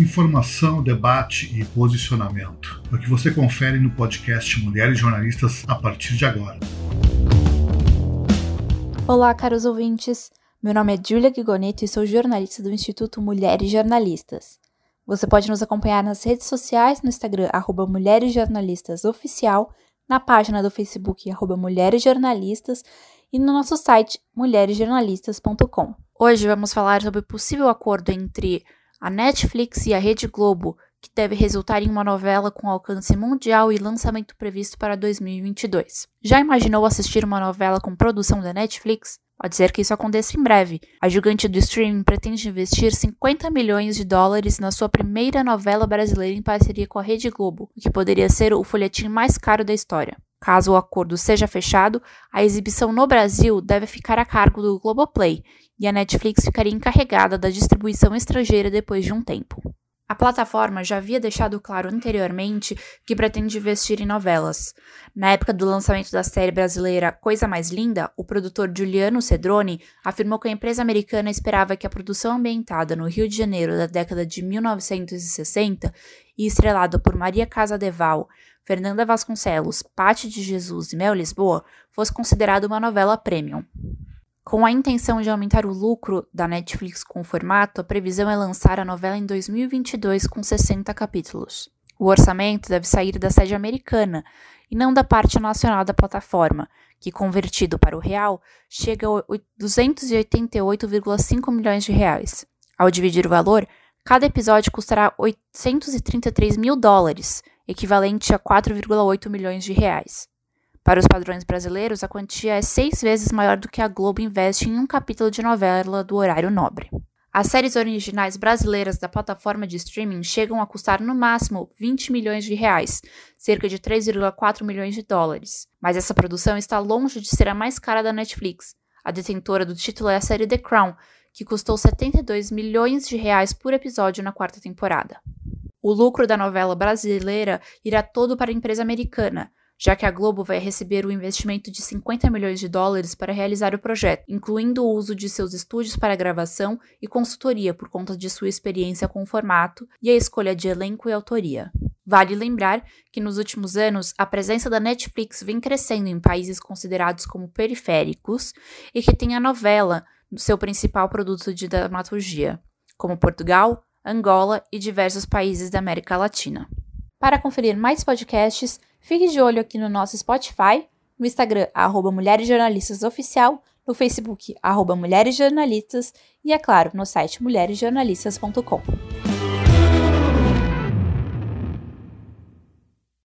informação, debate e posicionamento. É o que você confere no podcast Mulheres Jornalistas a partir de agora. Olá, caros ouvintes. Meu nome é Julia Gigoneto e sou jornalista do Instituto Mulheres Jornalistas. Você pode nos acompanhar nas redes sociais no Instagram, arroba Mulheres Jornalistas Oficial, na página do Facebook, arroba Mulheres Jornalistas, e no nosso site, mulheresjornalistas.com. Hoje vamos falar sobre o possível acordo entre a Netflix e a Rede Globo, que deve resultar em uma novela com alcance mundial e lançamento previsto para 2022. Já imaginou assistir uma novela com produção da Netflix? Pode ser que isso aconteça em breve. A gigante do streaming pretende investir 50 milhões de dólares na sua primeira novela brasileira em parceria com a Rede Globo, o que poderia ser o folhetim mais caro da história. Caso o acordo seja fechado, a exibição no Brasil deve ficar a cargo do Globoplay e a Netflix ficaria encarregada da distribuição estrangeira depois de um tempo. A plataforma já havia deixado claro anteriormente que pretende investir em novelas. Na época do lançamento da série brasileira Coisa Mais Linda, o produtor Giuliano Cedrone afirmou que a empresa americana esperava que a produção ambientada no Rio de Janeiro da década de 1960 e estrelada por Maria Casa Deval, Fernanda Vasconcelos, Patti de Jesus e Mel Lisboa fosse considerada uma novela premium. Com a intenção de aumentar o lucro da Netflix com o formato, a previsão é lançar a novela em 2022 com 60 capítulos. O orçamento deve sair da sede americana e não da parte nacional da plataforma, que convertido para o real chega a 288,5 milhões de reais. Ao dividir o valor, cada episódio custará 833 mil dólares, equivalente a 4,8 milhões de reais. Para os padrões brasileiros, a quantia é seis vezes maior do que a Globo investe em um capítulo de novela do horário nobre. As séries originais brasileiras da plataforma de streaming chegam a custar no máximo 20 milhões de reais, cerca de 3,4 milhões de dólares. Mas essa produção está longe de ser a mais cara da Netflix. A detentora do título é a série The Crown, que custou 72 milhões de reais por episódio na quarta temporada. O lucro da novela brasileira irá todo para a empresa americana, já que a Globo vai receber o investimento de 50 milhões de dólares para realizar o projeto, incluindo o uso de seus estúdios para gravação e consultoria por conta de sua experiência com o formato e a escolha de elenco e autoria. Vale lembrar que nos últimos anos a presença da Netflix vem crescendo em países considerados como periféricos e que tem a novela seu principal produto de dramaturgia, como Portugal, Angola e diversos países da América Latina. Para conferir mais podcasts, fique de olho aqui no nosso Spotify, no Instagram, arroba Mulheres Jornalistas Oficial, no Facebook, arroba Mulheres Jornalistas e, é claro, no site mulheresjornalistas.com.